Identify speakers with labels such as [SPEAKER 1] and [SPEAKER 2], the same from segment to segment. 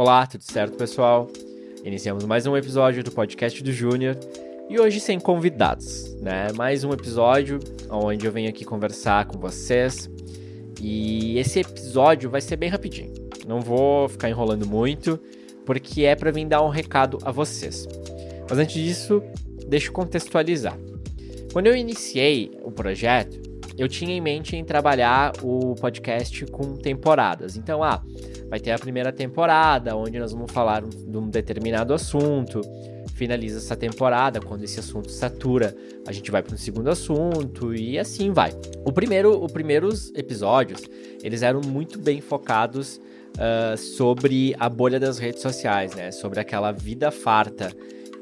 [SPEAKER 1] Olá, tudo certo, pessoal? Iniciamos mais um episódio do podcast do Júnior e hoje sem convidados, né? Mais um episódio onde eu venho aqui conversar com vocês e esse episódio vai ser bem rapidinho. Não vou ficar enrolando muito porque é para vir dar um recado a vocês. Mas antes disso, deixa eu contextualizar. Quando eu iniciei o projeto, eu tinha em mente em trabalhar o podcast com temporadas. Então, ah, vai ter a primeira temporada, onde nós vamos falar de um determinado assunto, finaliza essa temporada, quando esse assunto satura, a gente vai para um segundo assunto e assim vai. O primeiro, os primeiros episódios, eles eram muito bem focados uh, sobre a bolha das redes sociais, né? Sobre aquela vida farta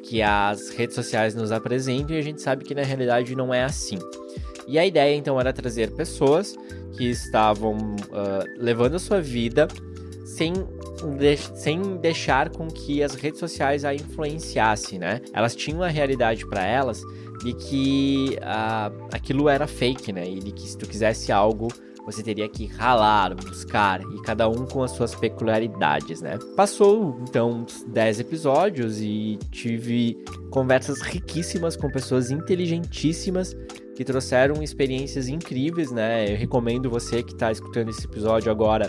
[SPEAKER 1] que as redes sociais nos apresentam e a gente sabe que na realidade não é assim. E a ideia então era trazer pessoas que estavam uh, levando a sua vida sem, de sem deixar com que as redes sociais a influenciassem, né? Elas tinham a realidade para elas de que uh, aquilo era fake, né? E de que se tu quisesse algo, você teria que ralar, buscar, e cada um com as suas peculiaridades, né? Passou, então, 10 episódios e tive conversas riquíssimas com pessoas inteligentíssimas que trouxeram experiências incríveis, né? Eu recomendo você que está escutando esse episódio agora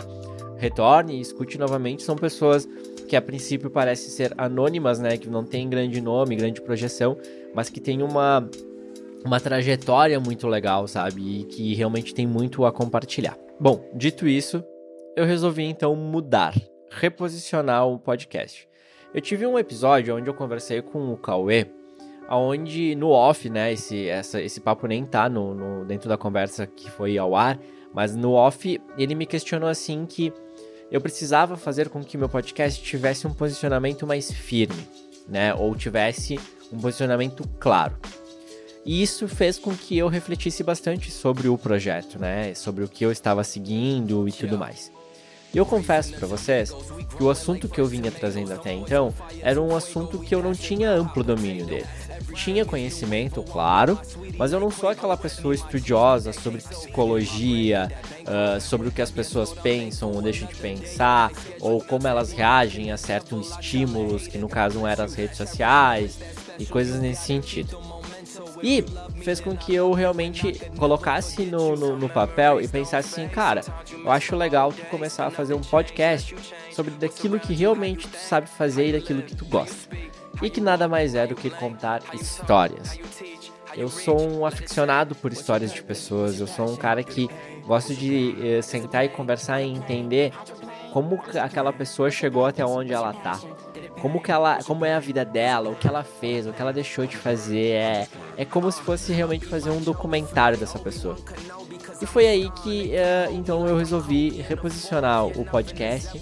[SPEAKER 1] retorne e escute novamente. São pessoas que a princípio parecem ser anônimas, né? Que não tem grande nome, grande projeção, mas que tem uma, uma trajetória muito legal, sabe? E que realmente tem muito a compartilhar. Bom, dito isso, eu resolvi então mudar, reposicionar o podcast. Eu tive um episódio onde eu conversei com o Cauê, onde no off, né? Esse, essa, esse papo nem tá no, no, dentro da conversa que foi ao ar, mas no off ele me questionou assim que eu precisava fazer com que meu podcast tivesse um posicionamento mais firme, né? Ou tivesse um posicionamento claro. E isso fez com que eu refletisse bastante sobre o projeto, né? Sobre o que eu estava seguindo e tudo mais. E eu confesso para vocês que o assunto que eu vinha trazendo até então era um assunto que eu não tinha amplo domínio dele. Tinha conhecimento, claro, mas eu não sou aquela pessoa estudiosa sobre psicologia, uh, sobre o que as pessoas pensam ou deixam de pensar, ou como elas reagem a certos estímulos, que no caso eram as redes sociais, e coisas nesse sentido. E fez com que eu realmente colocasse no, no, no, papel e pensasse assim, cara, eu acho legal tu começar a fazer um podcast sobre daquilo que realmente tu sabe fazer e daquilo que tu gosta. E que nada mais é do que contar histórias. Eu sou um aficionado por histórias de pessoas, eu sou um cara que gosto de eh, sentar e conversar e entender como aquela pessoa chegou até onde ela tá como que ela, como é a vida dela, o que ela fez, o que ela deixou de fazer, é, é como se fosse realmente fazer um documentário dessa pessoa. E foi aí que uh, então eu resolvi reposicionar o podcast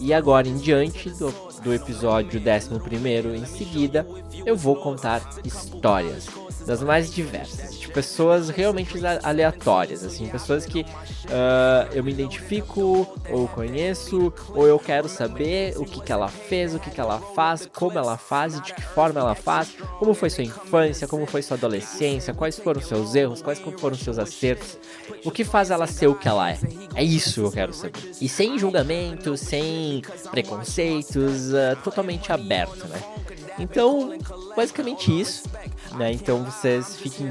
[SPEAKER 1] e agora em diante do, do episódio 11 em seguida, eu vou contar histórias das mais diversas, de pessoas realmente aleatórias, assim, pessoas que uh, eu me identifico, ou conheço, ou eu quero saber o que, que ela fez, o que, que ela faz, como ela faz de que forma ela faz, como foi sua infância, como foi sua adolescência, quais foram seus erros, quais foram seus acertos, o que faz ela ser o que ela é. É isso que eu quero saber. E sem julgamento, sem preconceitos, uh, totalmente aberto, né? Então, basicamente isso. Né? Então vocês fiquem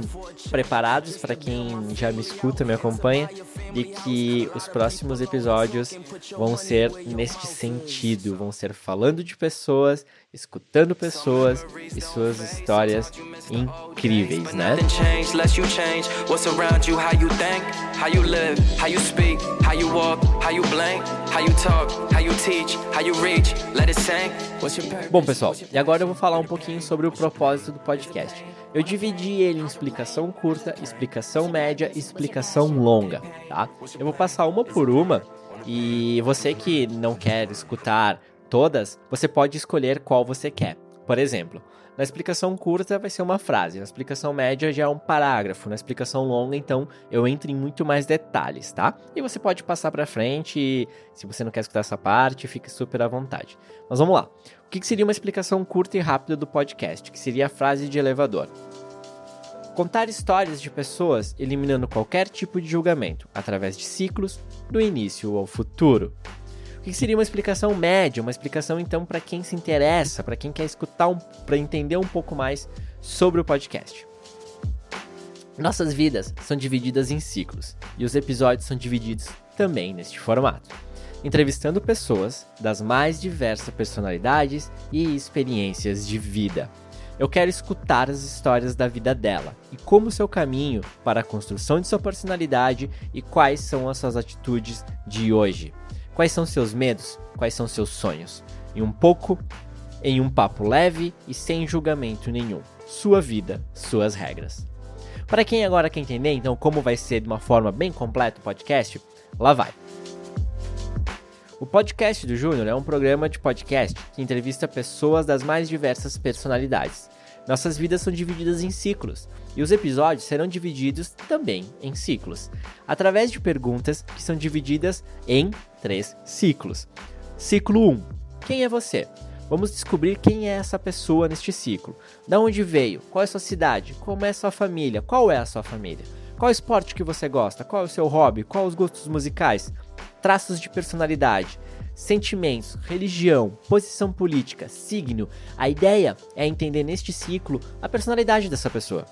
[SPEAKER 1] preparados para quem já me escuta, me acompanha, de que os próximos episódios vão ser neste sentido, vão ser falando de pessoas, escutando pessoas e suas histórias incríveis, né? Bom, pessoal, e agora eu vou falar um pouquinho sobre o propósito do podcast. Eu dividi ele em explicação curta, explicação média e explicação longa, tá? Eu vou passar uma por uma e você que não quer escutar todas, você pode escolher qual você quer. Por exemplo, na explicação curta vai ser uma frase, na explicação média já é um parágrafo, na explicação longa, então eu entro em muito mais detalhes, tá? E você pode passar para frente, e, se você não quer escutar essa parte, fique super à vontade. Mas vamos lá. O que seria uma explicação curta e rápida do podcast? Que seria a frase de elevador. Contar histórias de pessoas eliminando qualquer tipo de julgamento, através de ciclos, do início ao futuro. O que seria uma explicação média? Uma explicação então para quem se interessa, para quem quer escutar, um, para entender um pouco mais sobre o podcast. Nossas vidas são divididas em ciclos e os episódios são divididos também neste formato, entrevistando pessoas das mais diversas personalidades e experiências de vida. Eu quero escutar as histórias da vida dela e como seu caminho para a construção de sua personalidade e quais são as suas atitudes de hoje. Quais são seus medos? Quais são seus sonhos? E um pouco em um papo leve e sem julgamento nenhum. Sua vida, suas regras. Para quem agora quer entender, então, como vai ser de uma forma bem completa o podcast, lá vai. O podcast do Júnior é um programa de podcast que entrevista pessoas das mais diversas personalidades. Nossas vidas são divididas em ciclos, e os episódios serão divididos também em ciclos, através de perguntas que são divididas em três ciclos. Ciclo 1: Quem é você? Vamos descobrir quem é essa pessoa neste ciclo. Da onde veio? Qual é a sua cidade? Como é a sua família? Qual é a sua família? Qual esporte que você gosta? Qual é o seu hobby? Quais os gostos musicais? Traços de personalidade, sentimentos, religião, posição política, signo. A ideia é entender neste ciclo a personalidade dessa pessoa.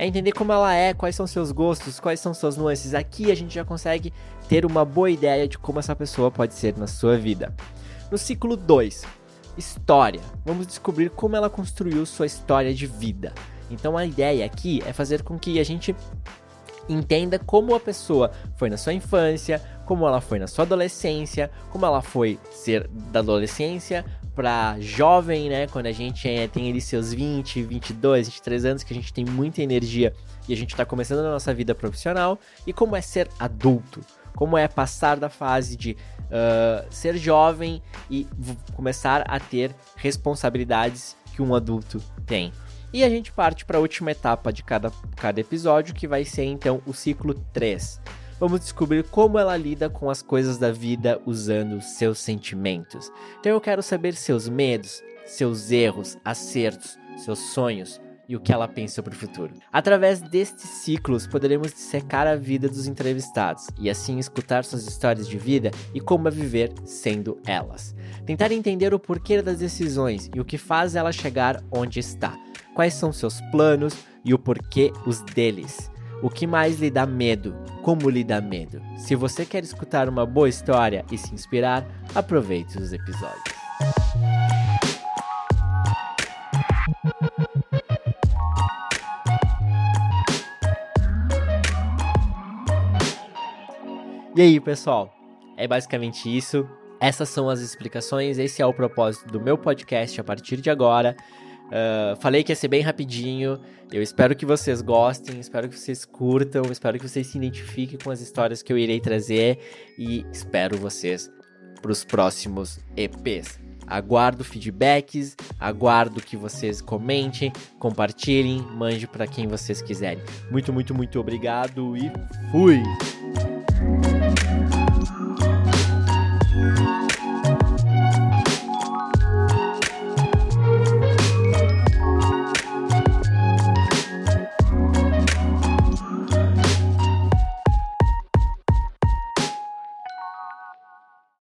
[SPEAKER 1] É entender como ela é, quais são seus gostos, quais são suas nuances. Aqui a gente já consegue ter uma boa ideia de como essa pessoa pode ser na sua vida. No ciclo 2, história. Vamos descobrir como ela construiu sua história de vida. Então a ideia aqui é fazer com que a gente entenda como a pessoa foi na sua infância, como ela foi na sua adolescência, como ela foi ser da adolescência para jovem, né? Quando a gente é, tem ali seus 20, 22, 23 anos, que a gente tem muita energia e a gente está começando a nossa vida profissional, e como é ser adulto, como é passar da fase de uh, ser jovem e começar a ter responsabilidades que um adulto tem. E a gente parte para a última etapa de cada, cada episódio, que vai ser então o ciclo 3. Vamos descobrir como ela lida com as coisas da vida usando seus sentimentos. Então eu quero saber seus medos, seus erros, acertos, seus sonhos, e o que ela pensa sobre o futuro. Através destes ciclos, poderemos dissecar a vida dos entrevistados e assim escutar suas histórias de vida e como é viver sendo elas. Tentar entender o porquê das decisões e o que faz ela chegar onde está. Quais são seus planos e o porquê os deles. O que mais lhe dá medo? Como lhe dá medo? Se você quer escutar uma boa história e se inspirar, aproveite os episódios. E aí, pessoal? É basicamente isso. Essas são as explicações. Esse é o propósito do meu podcast a partir de agora. Uh, falei que ia ser bem rapidinho. Eu espero que vocês gostem, espero que vocês curtam, espero que vocês se identifiquem com as histórias que eu irei trazer e espero vocês para os próximos EPs. Aguardo feedbacks, aguardo que vocês comentem, compartilhem, mande para quem vocês quiserem. Muito, muito, muito obrigado e fui!